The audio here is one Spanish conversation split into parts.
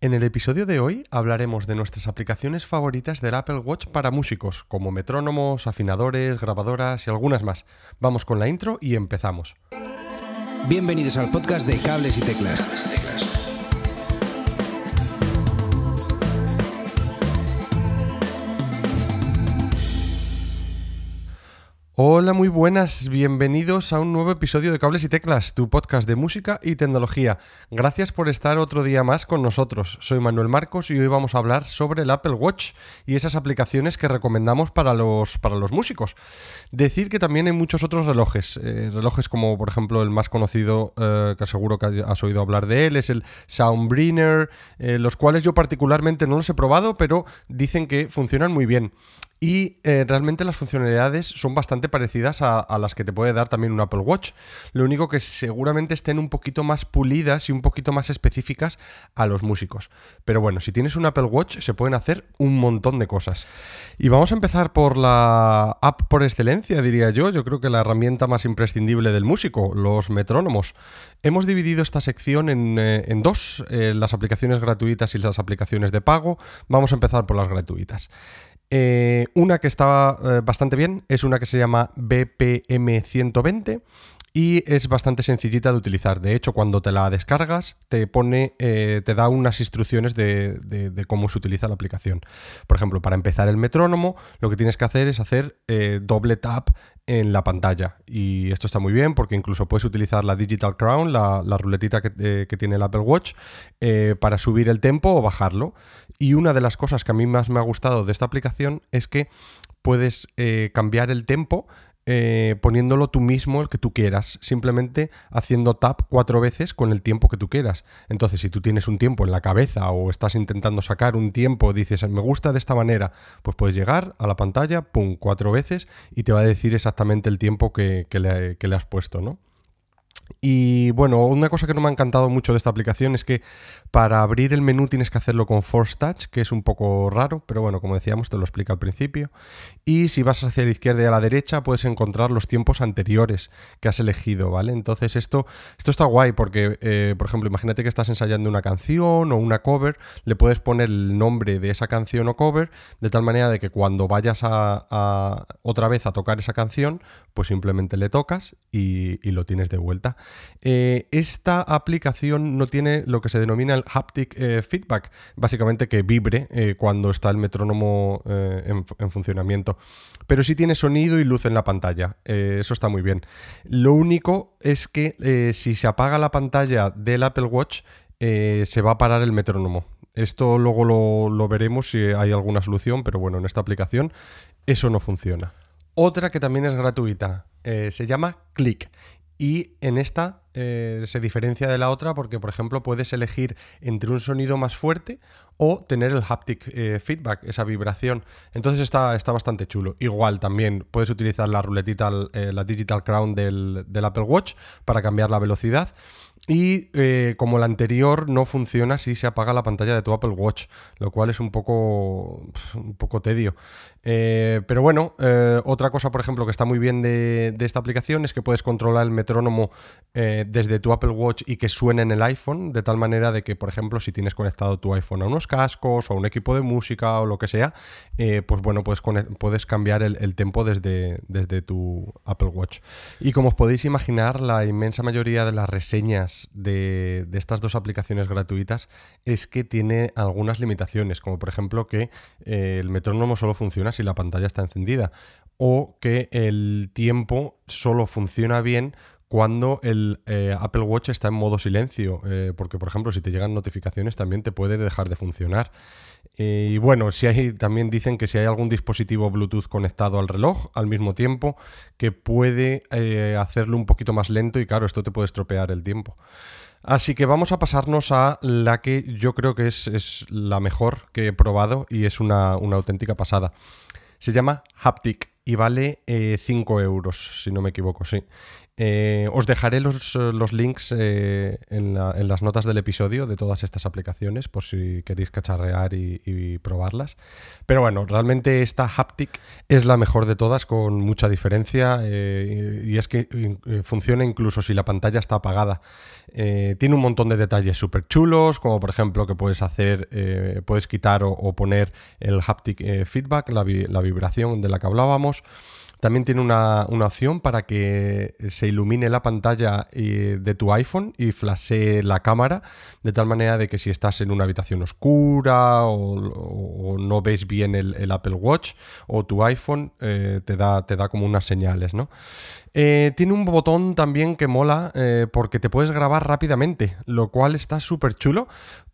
En el episodio de hoy hablaremos de nuestras aplicaciones favoritas del Apple Watch para músicos, como metrónomos, afinadores, grabadoras y algunas más. Vamos con la intro y empezamos. Bienvenidos al podcast de Cables y Teclas. Hola, muy buenas, bienvenidos a un nuevo episodio de Cables y Teclas, tu podcast de música y tecnología. Gracias por estar otro día más con nosotros. Soy Manuel Marcos y hoy vamos a hablar sobre el Apple Watch y esas aplicaciones que recomendamos para los, para los músicos. Decir que también hay muchos otros relojes, eh, relojes como por ejemplo el más conocido, eh, que seguro que has oído hablar de él, es el Soundbrinner, eh, los cuales yo particularmente no los he probado, pero dicen que funcionan muy bien. Y eh, realmente las funcionalidades son bastante parecidas a, las que te puede dar también un Apple Watch. Lo único que seguramente estén un poquito más pulidas y un poquito más específicas a los músicos. Pero bueno, si tienes un Apple Watch se pueden hacer un montón de cosas. Y vamos a empezar por la app por excelencia, diría yo. Yo creo que la herramienta más imprescindible del músico, los metrónomos. Hemos dividido esta sección en, eh, dos, eh, las aplicaciones gratuitas y las aplicaciones de pago. Vamos a empezar por las gratuitas. Eh, una que estaba eh, bastante bien es una que se llama BPM 120 y es bastante sencillita de utilizar. De hecho, cuando te la descargas, te pone, eh, te da unas instrucciones de, cómo se utiliza la aplicación. Por ejemplo, para empezar el metrónomo, lo que tienes que hacer es hacer eh, doble tap en la pantalla. Y esto está muy bien porque incluso puedes utilizar la Digital Crown, la, ruletita eh, que, tiene el Apple Watch, para subir el tempo o bajarlo. Y una de las cosas que a mí más me ha gustado de esta aplicación es que puedes cambiar el tempo eh, poniéndolo tú mismo el que tú quieras, simplemente haciendo tap cuatro veces con el tiempo que tú quieras. Entonces, si tú tienes un tiempo en la cabeza o estás intentando sacar un tiempo, dices, me gusta de esta manera, pues puedes llegar a la pantalla, pum, cuatro veces y te va a decir exactamente el tiempo que, le, que le has puesto, ¿no? Y bueno, una cosa que no me ha encantado mucho de esta aplicación es que para abrir el menú tienes que hacerlo con Force Touch, que es un poco raro, pero bueno, como decíamos, te lo explica al principio. Y si vas hacia la izquierda y a la derecha, puedes encontrar los tiempos anteriores que has elegido, ¿vale? Entonces esto, esto está guay porque, eh, por ejemplo, imagínate que estás ensayando una canción o una cover, le puedes poner el nombre de esa canción o cover, de tal manera de que cuando vayas a, otra vez a tocar esa canción, pues simplemente le tocas y lo tienes de vuelta. Eh, esta aplicación no tiene lo que se denomina el haptic eh, feedback, básicamente que vibre eh, cuando está el metrónomo en, funcionamiento, pero sí tiene sonido y luz en la pantalla, eso está muy bien. Lo único es que si se apaga la pantalla del Apple Watch, se va a parar el metrónomo. Esto luego lo, lo veremos si hay alguna solución, pero bueno, en esta aplicación eso no funciona. Otra que también es gratuita, se llama Click y en esta eh, se diferencia de la otra porque, por ejemplo, puedes elegir entre un sonido más fuerte o tener el haptic eh, feedback, esa vibración. Entonces está, está, bastante chulo. Igual también puedes utilizar la ruletita, eh, la Digital Crown del, del, Apple Watch para cambiar la velocidad. Y como la anterior no funciona si se apaga la pantalla de tu Apple Watch, lo cual es un poco, un poco tedio. pero bueno, otra cosa, por ejemplo, que está muy bien de, de, esta aplicación es que puedes controlar el metrónomo desde tu Apple Watch y que suene en el iPhone, de tal manera de que, por ejemplo, si tienes conectado tu iPhone a unos cascos o a un equipo de música o lo que sea, eh, pues bueno, puedes, puedes cambiar el, tempo desde, desde tu Apple Watch. Y como os podéis imaginar, la inmensa mayoría de las reseñas de, estas dos aplicaciones gratuitas es que tiene algunas limitaciones, como por ejemplo que eh, el metrónomo solo funciona si la pantalla está encendida o que el tiempo solo funciona bien cuando el eh, Apple Watch está en modo silencio, eh, porque por ejemplo si te llegan notificaciones también te puede dejar de funcionar. Eh, y bueno, si hay, también dicen que si hay algún dispositivo Bluetooth conectado al reloj al mismo tiempo, que puede hacerlo un poquito más lento y claro, esto te puede estropear el tiempo. Así que vamos a pasarnos a la que yo creo que es, la mejor que he probado y es una, una auténtica pasada. Se llama Haptic y vale 5 euros, si no me equivoco, sí. Eh, os dejaré los, links eh, en, la- en las notas del episodio de todas estas aplicaciones por si queréis cacharrear y, probarlas. Pero bueno, realmente esta Haptic es la mejor de todas con mucha diferencia eh, y es que funciona incluso si la pantalla está apagada. Tiene un montón de detalles súper chulos, como por ejemplo que puedes hacer, puedes quitar o, poner el haptic feedback, la vibración de la que hablábamos. También tiene una, una opción para que se ilumine la pantalla eh, de tu iPhone y flashee la cámara, de tal manera de que si estás en una habitación oscura o, no ves bien el, Apple Watch o tu iPhone, eh, te, da, te da como unas señales, ¿no? Eh, tiene un botón también que mola porque te puedes grabar rápidamente, lo cual está súper chulo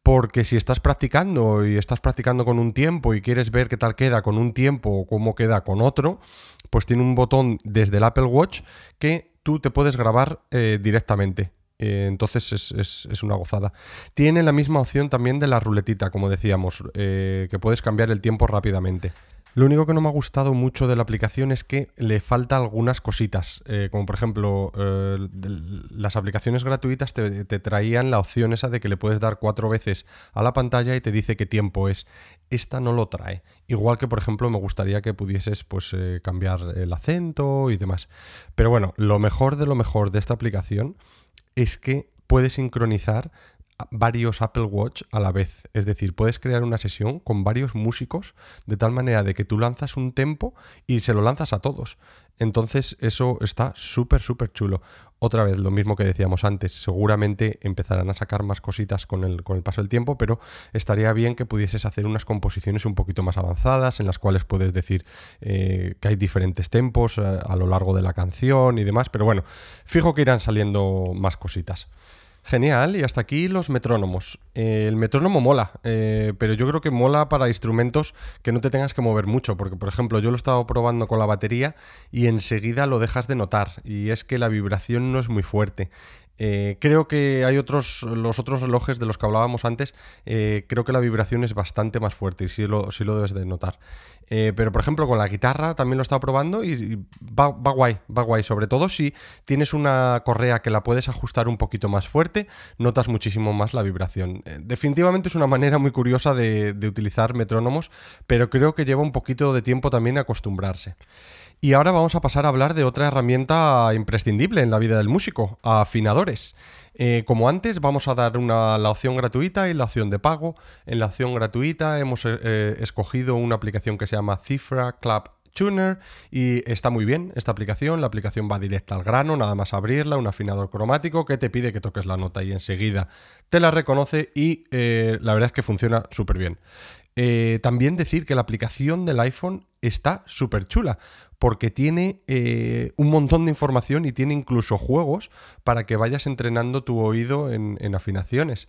porque si estás practicando y estás practicando con un tiempo y quieres ver qué tal queda con un tiempo o cómo queda con otro, pues tiene un botón desde el Apple Watch que tú te puedes grabar eh, directamente. Eh, entonces es, una gozada. Tiene la misma opción también de la ruletita, como decíamos, eh, que puedes cambiar el tiempo rápidamente. Lo único que no me ha gustado mucho de la aplicación es que le falta algunas cositas, eh, como por ejemplo eh, las aplicaciones gratuitas te, traían la opción esa de que le puedes dar cuatro veces a la pantalla y te dice qué tiempo es. Esta no lo trae. Igual que por ejemplo me gustaría que pudieses pues eh, cambiar el acento y demás. Pero bueno, lo mejor de lo mejor de esta aplicación es que puedes sincronizar varios Apple Watch a la vez. Es decir, puedes crear una sesión con varios músicos de tal manera de que tú lanzas un tempo y se lo lanzas a todos. Entonces eso está súper, súper chulo. Otra vez, lo mismo que decíamos antes, seguramente empezarán a sacar más cositas con el, con el paso del tiempo, pero estaría bien que pudieses hacer unas composiciones un poquito más avanzadas en las cuales puedes decir eh, que hay diferentes tempos eh, a lo largo de la canción y demás, pero bueno, fijo que irán saliendo más cositas. Genial, y hasta aquí los metrónomos. Eh, el metrónomo mola, eh, pero yo creo que mola para instrumentos que no te tengas que mover mucho, porque por ejemplo yo lo he estado probando con la batería y enseguida lo dejas de notar, y es que la vibración no es muy fuerte. Eh, creo que hay otros, los otros relojes de los que hablábamos antes, eh, creo que la vibración es bastante más fuerte y sí lo, lo debes de notar. Eh, pero por ejemplo con la guitarra también lo he estado probando y, va, va guay, va guay. Sobre todo si tienes una correa que la puedes ajustar un poquito más fuerte, notas muchísimo más la vibración. Definitivamente es una manera muy curiosa de, de utilizar metrónomos, pero creo que lleva un poquito de tiempo también acostumbrarse. Y ahora vamos a pasar a hablar de otra herramienta imprescindible en la vida del músico, afinadores. Eh, como antes, vamos a dar una, la opción gratuita y la opción de pago. En la opción gratuita hemos eh, eh, escogido una aplicación que se llama Cifra Club Tuner y está muy bien esta aplicación. La aplicación va directa al grano, nada más abrirla, un afinador cromático que te pide que toques la nota y enseguida te la reconoce y la verdad es que funciona súper bien. También decir que la aplicación del iPhone está súper chula porque tiene eh, un montón de información y tiene incluso juegos para que vayas entrenando tu oído en, afinaciones.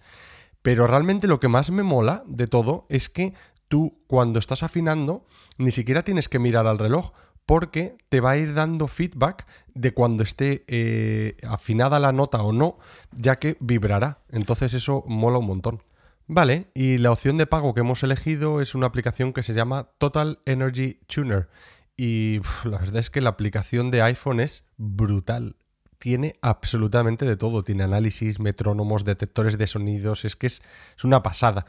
Pero realmente lo que más me mola de todo es que tú cuando estás afinando ni siquiera tienes que mirar al reloj porque te va a ir dando feedback de cuando esté eh, afinada la nota o no, ya que vibrará. Entonces eso mola un montón. Vale, y la opción de pago que hemos elegido es una aplicación que se llama Total Energy Tuner. Y la verdad es que la aplicación de iPhone es brutal. Tiene absolutamente de todo. Tiene análisis, metrónomos, detectores de sonidos. Es que es, es una pasada.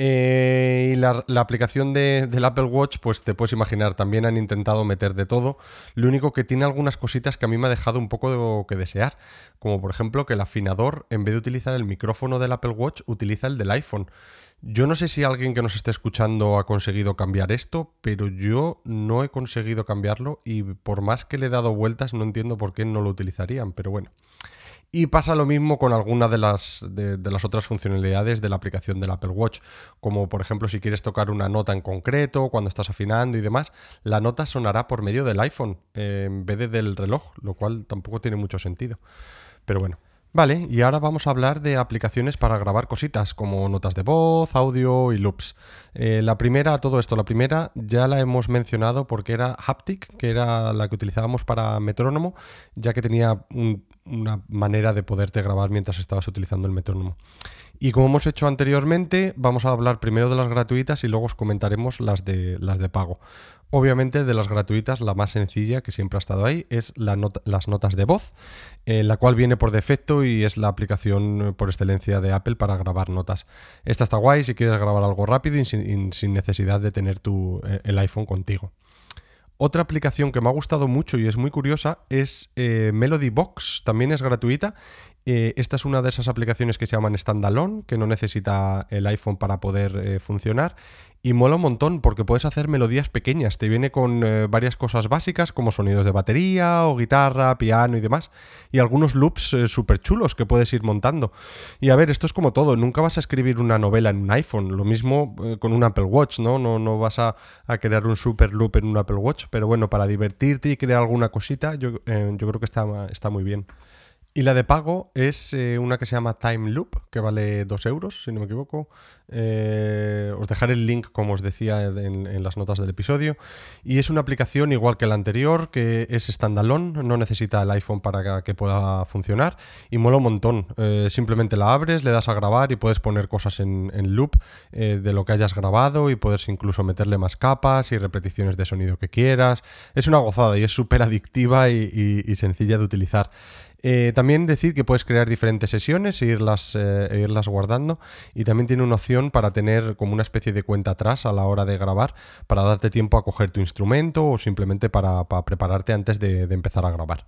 Eh, y la, aplicación de- del Apple Watch, pues te puedes imaginar, también han intentado meter de todo. Lo único que tiene algunas cositas que a mí me ha dejado un poco de- que desear. Como por ejemplo que el afinador, en vez de utilizar el micrófono del Apple Watch, utiliza el del iPhone. Yo no sé si alguien que nos esté escuchando ha conseguido cambiar esto, pero yo no he conseguido cambiarlo y por más que le he dado vueltas no entiendo por qué no lo utilizarían, pero bueno. Y pasa lo mismo con algunas de las, de, las otras funcionalidades de la aplicación del Apple Watch, como por ejemplo si quieres tocar una nota en concreto, cuando estás afinando y demás, la nota sonará por medio del iPhone eh, en vez de del reloj, lo cual tampoco tiene mucho sentido. Pero bueno. Vale, y ahora vamos a hablar de aplicaciones para grabar cositas como notas de voz, audio y loops. Eh, la primera, todo esto, la primera ya la hemos mencionado porque era Haptic, que era la que utilizábamos para metrónomo, ya que tenía un- una manera de poderte grabar mientras estabas utilizando el metrónomo. Y como hemos hecho anteriormente, vamos a hablar primero de las gratuitas y luego os comentaremos las de, las de pago. Obviamente de las gratuitas, la más sencilla que siempre ha estado ahí es las notas de voz, en la cual viene por defecto y es la aplicación por excelencia de Apple para grabar notas. Esta está guay si quieres grabar algo rápido y sin, necesidad de tener tu, eh, el iPhone contigo. Otra aplicación que me ha gustado mucho y es muy curiosa es eh, Melody Box, también es gratuita. Eh, esta es una de esas aplicaciones que se llaman standalone, que no necesita el iPhone para poder eh, funcionar. Y mola un montón porque puedes hacer melodías pequeñas. Te viene con varias cosas básicas como sonidos de batería o guitarra, piano y demás. Y algunos loops súper chulos que puedes ir montando. Y a ver, esto es como todo. Nunca vas a escribir una novela en un iPhone. Lo mismo con un Apple Watch, ¿no? No, no vas a, a crear un super loop en un Apple Watch pero bueno, para divertirte y crear alguna cosita, yo, eh, yo creo que está, está muy bien. Y la de pago es eh, una que se llama Time Loop, que vale 2 euros, si no me equivoco. Eh, os dejaré el link, como os decía, en, las notas del episodio. Y es una aplicación igual que la anterior, que es standalone, no necesita el iPhone para que, pueda funcionar. Y mola un montón. Eh, simplemente la abres, le das a grabar y puedes poner cosas en, loop de lo que hayas grabado y puedes incluso meterle más capas y repeticiones de sonido que quieras. Es una gozada y es súper adictiva y sencilla de utilizar. Eh, también decir que puedes crear diferentes sesiones e irlas, eh, e irlas guardando. Y también tiene una opción para tener como una especie de cuenta atrás a la hora de grabar, para darte tiempo a coger tu instrumento o simplemente para, prepararte antes de empezar a grabar.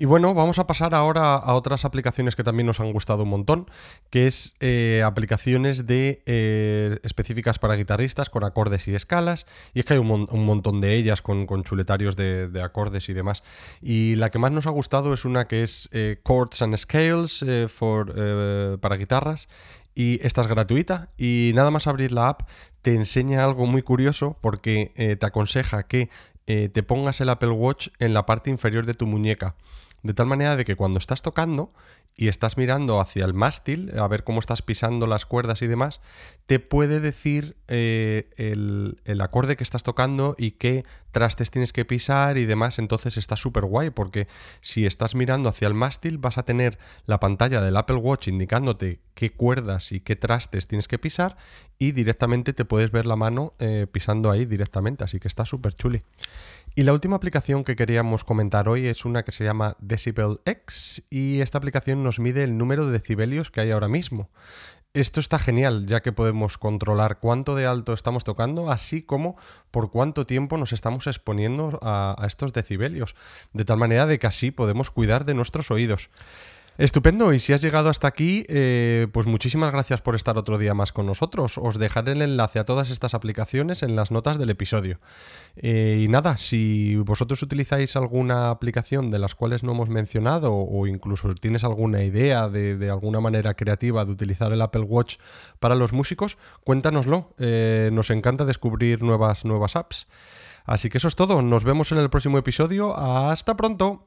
Y bueno, vamos a pasar ahora a otras aplicaciones que también nos han gustado un montón, que es eh, aplicaciones de eh, específicas para guitarristas con acordes y escalas. Y es que hay un, montón de ellas con, chuletarios de, acordes y demás. Y la que más nos ha gustado es una que es eh, Chords and Scales for, para guitarras. Y esta es gratuita y nada más abrir la app te enseña algo muy curioso porque te aconseja que te pongas el Apple Watch en la parte inferior de tu muñeca de tal manera de que cuando estás tocando y estás mirando hacia el mástil, a ver cómo estás pisando las cuerdas y demás, te puede decir eh, el, acorde que estás tocando y qué trastes tienes que pisar y demás. Entonces está súper guay porque si estás mirando hacia el mástil vas a tener la pantalla del Apple Watch indicándote qué cuerdas y qué trastes tienes que pisar y directamente te puedes ver la mano eh, pisando ahí directamente. Así que está súper chuli. Y la última aplicación que queríamos comentar hoy es una que se llama Decibel X y esta aplicación nos mide el número de decibelios que hay ahora mismo. Esto está genial, ya que podemos controlar cuánto de alto estamos tocando, así como por cuánto tiempo nos estamos exponiendo a, estos decibelios, de tal manera de que así podemos cuidar de nuestros oídos. Estupendo, y si has llegado hasta aquí, eh, pues muchísimas gracias por estar otro día más con nosotros. Os dejaré el enlace a todas estas aplicaciones en las notas del episodio. Eh, y nada, si vosotros utilizáis alguna aplicación de las cuales no hemos mencionado o incluso tienes alguna idea de, alguna manera creativa de utilizar el Apple Watch para los músicos, cuéntanoslo. Eh, nos encanta descubrir nuevas, nuevas apps. Así que eso es todo, nos vemos en el próximo episodio. Hasta pronto.